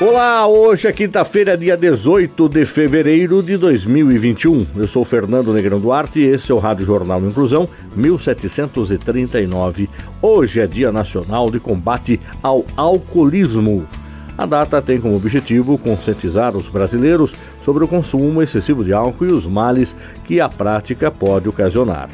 Olá, hoje é quinta-feira, dia 18 de fevereiro de 2021. Eu sou Fernando Negrão Duarte e esse é o Rádio Jornal Inclusão 1739. Hoje é Dia Nacional de Combate ao Alcoolismo. A data tem como objetivo conscientizar os brasileiros sobre o consumo excessivo de álcool e os males que a prática pode ocasionar.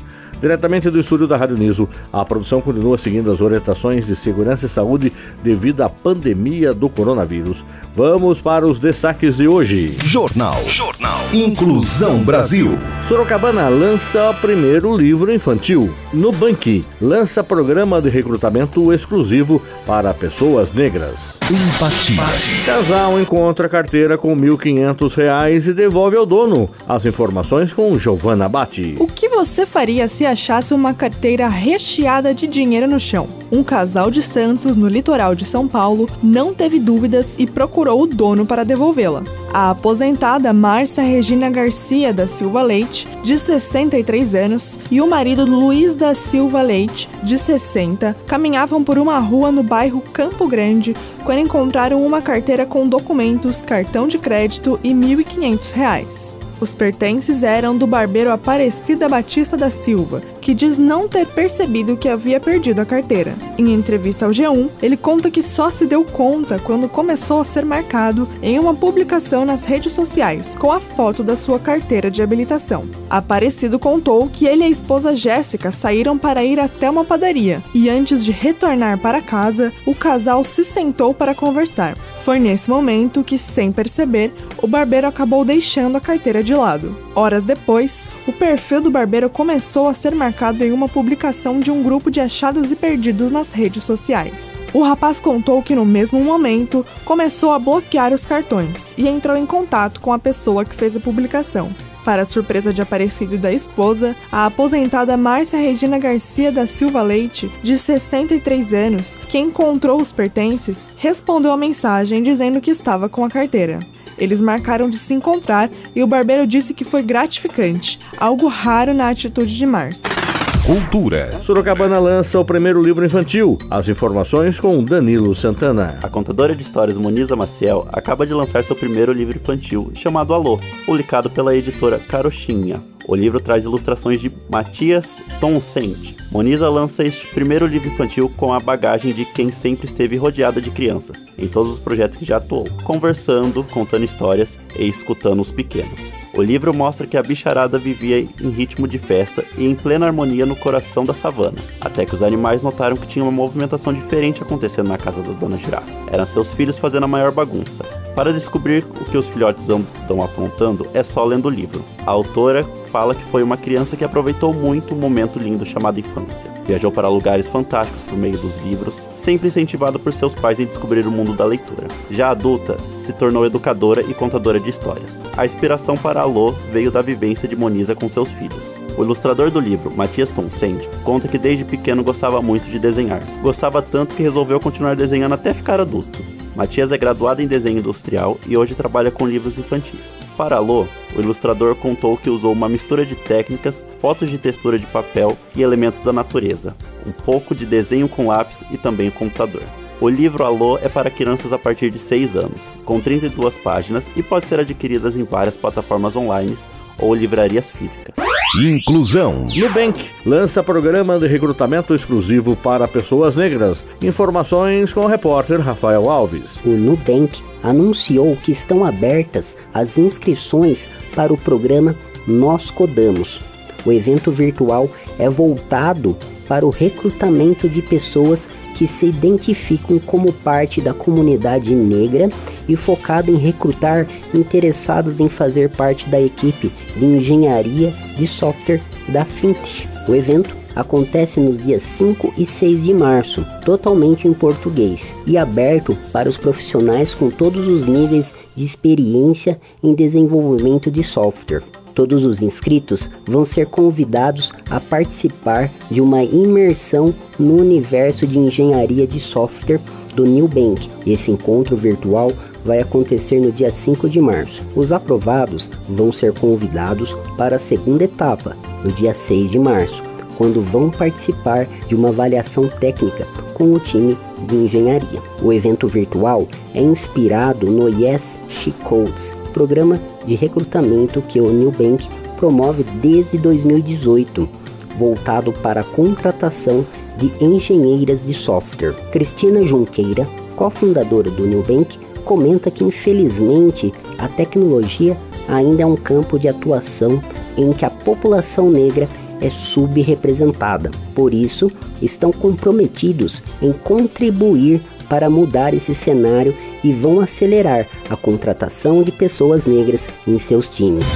Diretamente do estúdio da Rádio Niso, a produção continua seguindo as orientações de segurança e saúde devido à pandemia do coronavírus. Vamos para os destaques de hoje. Jornal. Jornal. Inclusão Brasil. Sorocabana lança primeiro livro infantil. Nubank lança programa de recrutamento exclusivo para pessoas negras. Empatia. Casal encontra carteira com R$ 1.500 e devolve ao dono. As informações com Giovanna Batti. O que você faria se achasse uma carteira recheada de dinheiro no chão? Um casal de Santos, no litoral de São Paulo, não teve dúvidas e procurou o dono para devolvê-la. A aposentada Márcia Regina Garcia da Silva Leite, de 63 anos, e o marido Luiz da Silva Leite, de 60, caminhavam por uma rua no bairro Campo Grande quando encontraram uma carteira com documentos, cartão de crédito e R$ 1.500. Os pertences eram do barbeiro Aparecida Batista da Silva, que diz não ter percebido que havia perdido a carteira. Em entrevista ao G1, ele conta que só se deu conta quando começou a ser marcado em uma publicação nas redes sociais com a foto da sua carteira de habilitação. Aparecido contou que ele e a esposa Jéssica saíram para ir até uma padaria e antes de retornar para casa, o casal se sentou para conversar. Foi nesse momento que, sem perceber, o barbeiro acabou deixando a carteira de lado. Horas depois, o perfil do barbeiro começou a ser marcado em uma publicação de um grupo de achados e perdidos nas redes sociais. O rapaz contou que no mesmo momento começou a bloquear os cartões e entrou em contato com a pessoa que fez a publicação. Para a surpresa de Aparecido da esposa, a aposentada Márcia Regina Garcia da Silva Leite, de 63 anos, que encontrou os pertences, respondeu a mensagem dizendo que estava com a carteira. Eles marcaram de se encontrar e o barbeiro disse que foi gratificante, algo raro na atitude de Márcia. Cultura. Sorocabana lança o primeiro livro infantil. As informações com Danilo Santana. A contadora de histórias Moniza Maciel acaba de lançar seu primeiro livro infantil, chamado Alô, publicado pela editora Carochinha. O livro traz ilustrações de Matias Tonsent. Moniza lança este primeiro livro infantil com a bagagem de quem sempre esteve rodeada de crianças, em todos os projetos que já atuou, conversando, contando histórias e escutando os pequenos. O livro mostra que a bicharada vivia em ritmo de festa e em plena harmonia no coração da savana, até que os animais notaram que tinha uma movimentação diferente acontecendo na casa da dona girafa. Eram seus filhos fazendo a maior bagunça. Para descobrir o que os filhotes andam aprontando, é só lendo o livro. A autora fala que foi uma criança que aproveitou muito um momento lindo chamado infância. Viajou para lugares fantásticos por meio dos livros, sempre incentivada por seus pais em descobrir o mundo da leitura. Já adulta, se tornou educadora e contadora de histórias. A inspiração para Alô veio da vivência de Moniza com seus filhos. O ilustrador do livro, Matias Tonsend, conta que desde pequeno gostava muito de desenhar. Gostava tanto que resolveu continuar desenhando até ficar adulto. Matias é graduado em desenho industrial e hoje trabalha com livros infantis. Para Alô, o ilustrador contou que usou uma mistura de técnicas, fotos de textura de papel e elementos da natureza, um pouco de desenho com lápis e também computador. O livro Alô é para crianças a partir de 6 anos, com 32 páginas e pode ser adquiridas em várias plataformas online ou livrarias físicas. Inclusão. Nubank lança programa de recrutamento exclusivo para pessoas negras. Informações com o repórter Rafael Alves. O Nubank anunciou que estão abertas as inscrições para o programa Nós Codamos. O evento virtual é voltado para o recrutamento de pessoas que se identificam como parte da comunidade negra e focado em recrutar interessados em fazer parte da equipe de engenharia de software da Fintech. O evento acontece nos dias 5 e 6 de março, totalmente em português e aberto para os profissionais com todos os níveis de experiência em desenvolvimento de software. Todos os inscritos vão ser convidados a participar de uma imersão no universo de engenharia de software do New Bank. Esse encontro virtual vai acontecer no dia 5 de março. Os aprovados vão ser convidados para a segunda etapa, no dia 6 de março, quando vão participar de uma avaliação técnica com o time de engenharia. O evento virtual é inspirado no Yes She Codes, programa de recrutamento que o Bank promove desde 2018, voltado para a contratação de engenheiras de software. Cristina Junqueira, cofundadora do Bank, comenta que infelizmente a tecnologia ainda é um campo de atuação em que a população negra é subrepresentada. Por isso, estão comprometidos em contribuir para mudar esse cenário e vão acelerar a contratação de pessoas negras em seus times.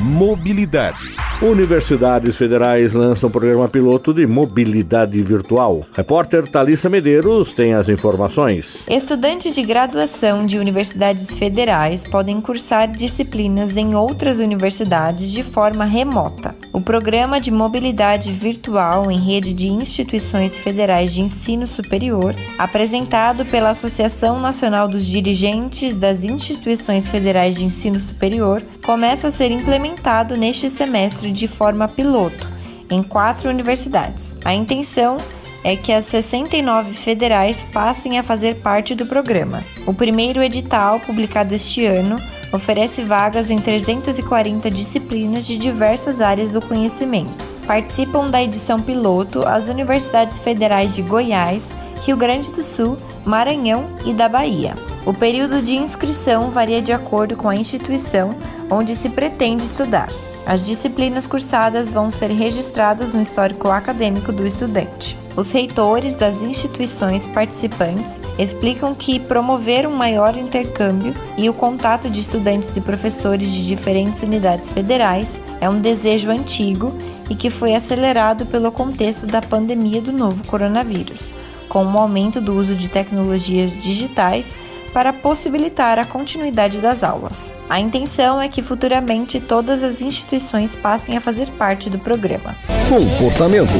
Mobilidade. Universidades federais lançam programa piloto de mobilidade virtual. Repórter Talissa Medeiros tem as informações. Estudantes de graduação de universidades federais podem cursar disciplinas em outras universidades de forma remota. O programa de mobilidade virtual em rede de instituições federais de ensino superior, apresentado pela Associação Nacional dos Dirigentes das Instituições Federais de Ensino Superior, começa a ser implementado neste semestre de forma piloto em quatro universidades. A intenção é que as 69 federais passem a fazer parte do programa. O primeiro edital, publicado este ano, oferece vagas em 340 disciplinas de diversas áreas do conhecimento. Participam da edição piloto as universidades federais de Goiás, Rio Grande do Sul, Maranhão e da Bahia. O período de inscrição varia de acordo com a instituição onde se pretende estudar. As disciplinas cursadas vão ser registradas no histórico acadêmico do estudante. Os reitores das instituições participantes explicam que promover um maior intercâmbio e o contato de estudantes e professores de diferentes unidades federais é um desejo antigo e que foi acelerado pelo contexto da pandemia do novo coronavírus, com o aumento do uso de tecnologias digitais para possibilitar a continuidade das aulas. A intenção é que futuramente todas as instituições passem a fazer parte do programa. Comportamento.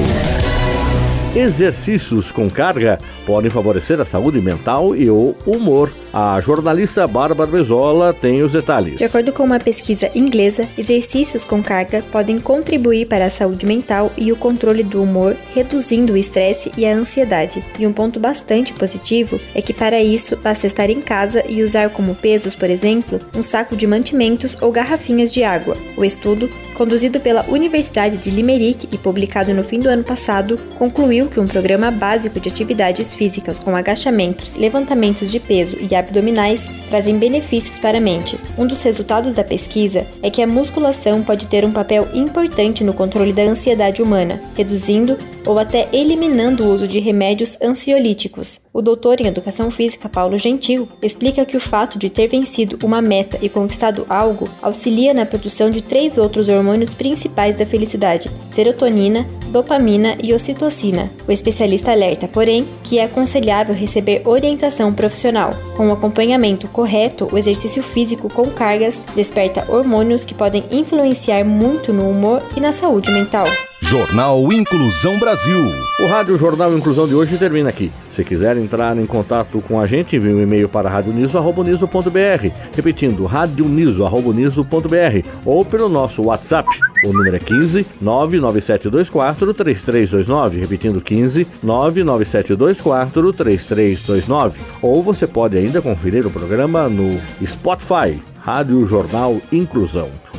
Exercícios com carga podem favorecer a saúde mental e o humor. A jornalista Bárbara Bezola tem os detalhes. De acordo com uma pesquisa inglesa, exercícios com carga podem contribuir para a saúde mental e o controle do humor, reduzindo o estresse e a ansiedade. E um ponto bastante positivo é que para isso basta estar em casa e usar como pesos, por exemplo, um saco de mantimentos ou garrafinhas de água. O estudo, conduzido pela Universidade de Limerick e publicado no fim do ano passado, concluiu que um programa básico de atividades físicas com agachamentos, levantamentos de peso e abdominais trazem benefícios para a mente. Um dos resultados da pesquisa é que a musculação pode ter um papel importante no controle da ansiedade humana, reduzindo ou até eliminando o uso de remédios ansiolíticos. O doutor em educação física Paulo Gentil explica que o fato de ter vencido uma meta e conquistado algo auxilia na produção de três outros hormônios principais da felicidade: serotonina, dopamina e ocitocina. O especialista alerta, porém, que é aconselhável receber orientação profissional. Com o acompanhamento correto, o exercício físico com cargas desperta hormônios que podem influenciar muito no humor e na saúde mental. Jornal Inclusão Brasil. O Rádio Jornal Inclusão de hoje termina aqui. Se quiser entrar em contato com a gente, envie um e-mail para radioniso.br, repetindo radioniso.br ou pelo nosso WhatsApp. O número é 15 99724 3329, repetindo 15 99724 3329. Ou você pode ainda conferir o programa no Spotify, Rádio Jornal Inclusão.